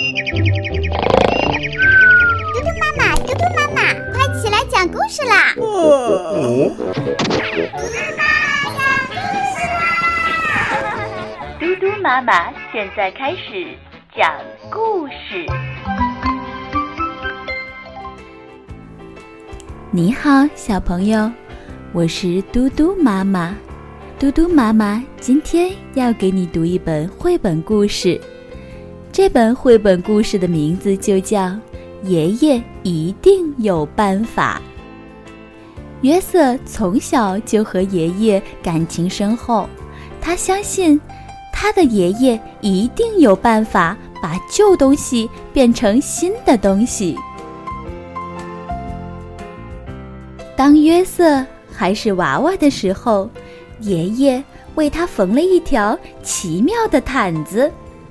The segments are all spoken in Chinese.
嘟嘟妈妈，嘟嘟妈妈，快起来讲故事啦！嘟嘟妈妈讲故事啦！嘟嘟妈妈现在开始讲故事。你好，小朋友，我是嘟嘟妈妈。嘟嘟妈妈今天要给你读一本绘本故事，这本绘本故事的名字就叫《爷爷一定有办法》。约瑟从小就和爷爷感情深厚，他相信他的爷爷一定有办法把旧东西变成新的东西。当约瑟还是娃娃的时候，爷爷为他缝了一条奇妙的毯子，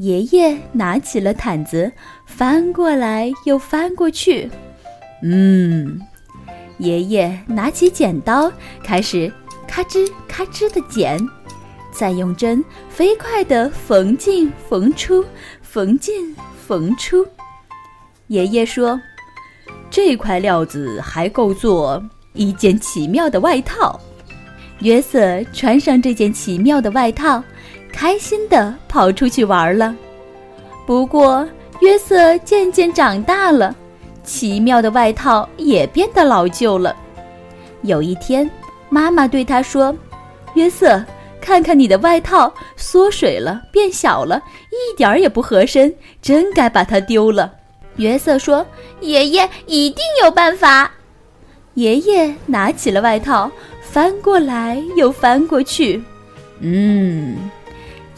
爷爷拿起了毯子，翻过来又翻过去。嗯，爷爷拿起剪刀，开始咔吱咔吱的剪，再用针飞快地缝进缝出，缝进缝出。爷爷说：“这块料子还够做一件奇妙的外套。”约瑟穿上这件奇妙的外套，开心地跑出去玩了。不过，约瑟渐渐长大了，奇妙的外套也变得老旧了。有一天，妈妈对他说：“约瑟，看看你的外套，缩水了，变小了，一点儿也不合身，真该把它丢了。”约瑟说：“爷爷一定有办法。”爷爷拿起了外套。翻过来又翻过去，嗯，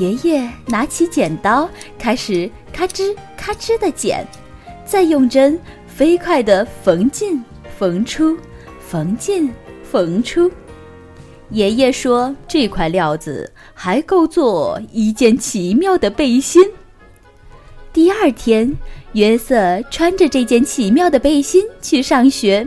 爷爷拿起剪刀，开始咔吱咔吱的剪，再用针飞快地缝进缝出，缝进缝出。爷爷说：“这块料子还够做一件奇妙的背心。”第二天，约瑟穿着这件奇妙的背心去上学，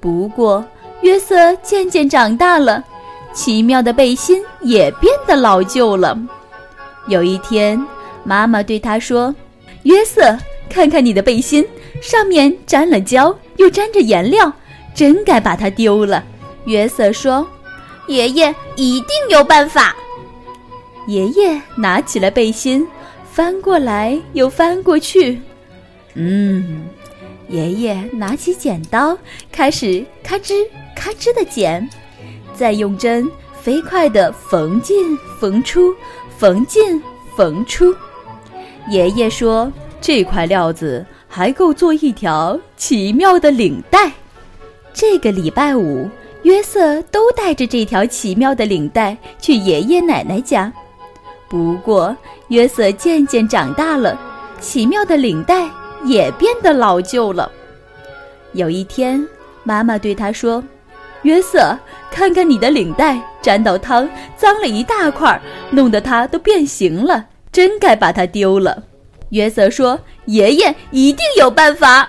不过。约瑟渐渐长大了，奇妙的背心也变得老旧了。有一天，妈妈对他说：“约瑟，看看你的背心，上面沾了胶，又沾着颜料，真该把它丢了。”约瑟说：“爷爷一定有办法。”爷爷拿起了背心，翻过来又翻过去，嗯。爷爷拿起剪刀，开始咔吱咔吱的剪，再用针飞快地缝进缝出，缝进缝出。爷爷说：“这块料子还够做一条奇妙的领带。”这个礼拜五，约瑟都带着这条奇妙的领带去爷爷奶奶家。不过，约瑟渐渐长大了，奇妙的领带。也变得老旧了。有一天，妈妈对他说：“约瑟，看看你的领带沾到汤，脏了一大块，弄得它都变形了，真该把它丢了。”约瑟说：“爷爷一定有办法。”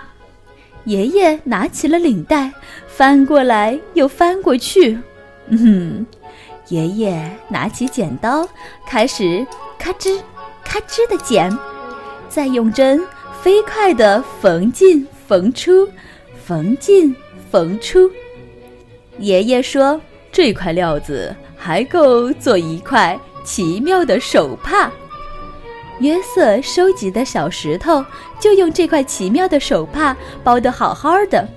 爷爷拿起了领带，翻过来又翻过去。嗯，爷爷拿起剪刀，开始咔吱咔吱的剪，再用针。飞快地缝进缝出，缝进缝出。爷爷说：“这块料子还够做一块奇妙的手帕。”约瑟收集的小石头就用这块奇妙的手帕包得好好的。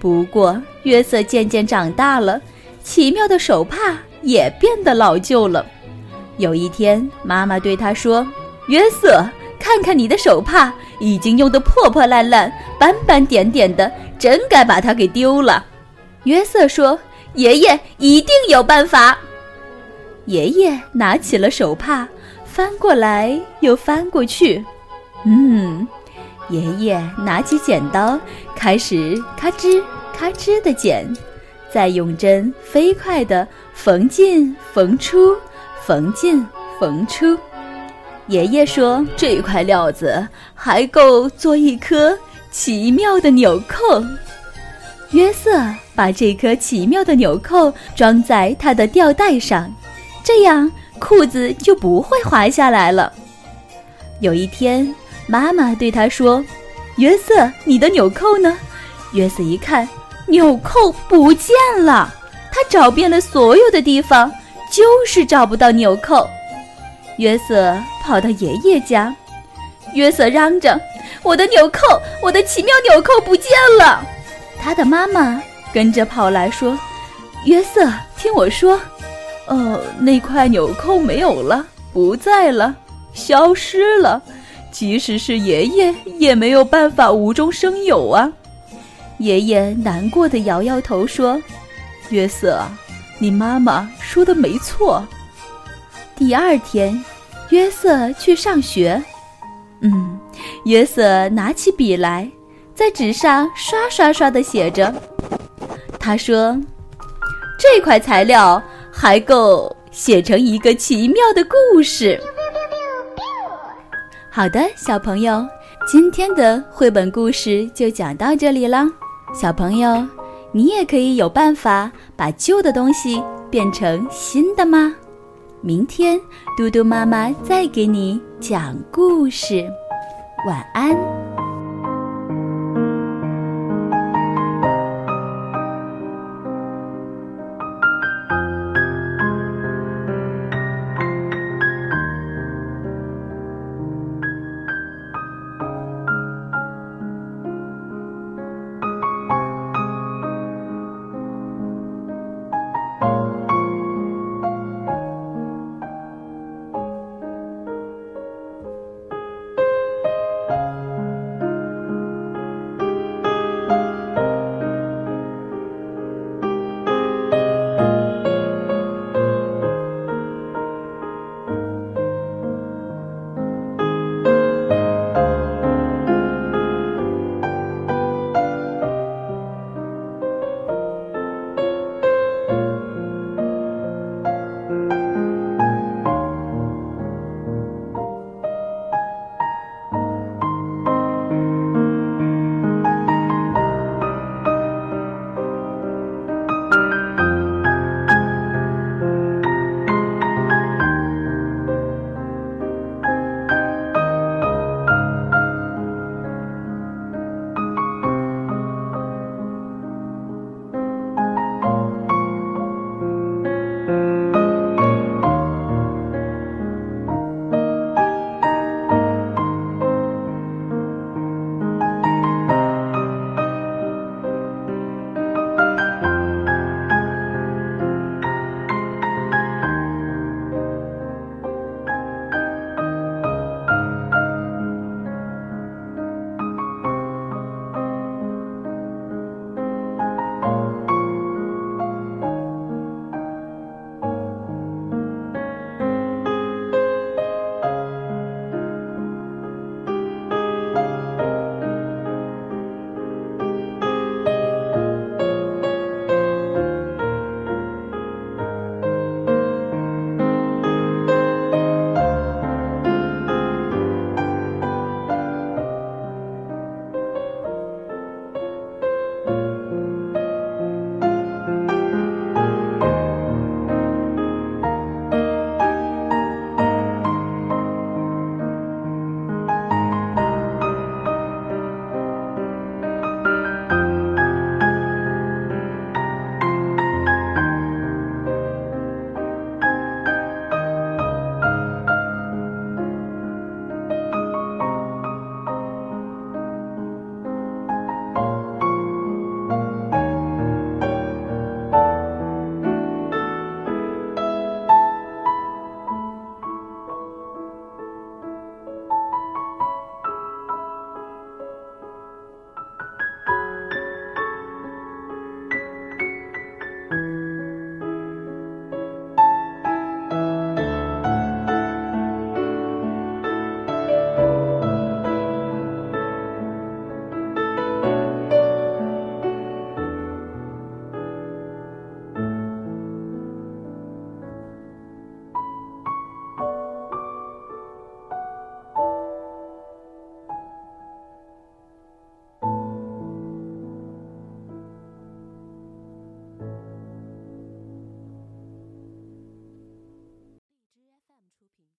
不过，约瑟渐渐长大了，奇妙的手帕也变得老旧了。有一天，妈妈对他说：“约瑟。”看看你的手帕，已经用得破破烂烂、斑斑点点的，真该把它给丢了。约瑟说：“爷爷一定有办法。”爷爷拿起了手帕，翻过来又翻过去。嗯，爷爷拿起剪刀，开始咔吱咔吱的剪，再用针飞快地缝进缝出，缝进缝出。爷爷说：“这块料子还够做一颗奇妙的纽扣。”约瑟把这颗奇妙的纽扣装在他的吊带上，这样裤子就不会滑下来了。有一天，妈妈对他说：“约瑟，你的纽扣呢？”约瑟一看，纽扣不见了。他找遍了所有的地方，就是找不到纽扣。约瑟跑到爷爷家，约瑟嚷着：“我的纽扣，我的奇妙纽扣不见了！”他的妈妈跟着跑来说：“约瑟，听我说，哦，那块纽扣没有了，不在了，消失了。即使是爷爷，也没有办法无中生有啊。”爷爷难过的摇摇头说：“约瑟，你妈妈说的没错。”第二天，约瑟去上学。嗯，约瑟拿起笔来。在纸上刷刷刷的写着，他说：“这块材料还够写成一个奇妙的故事。”好的，小朋友，今天的绘本故事就讲到这里了。小朋友，你也可以有办法把旧的东西变成新的吗？明天嘟嘟妈妈再给你讲故事。晚安。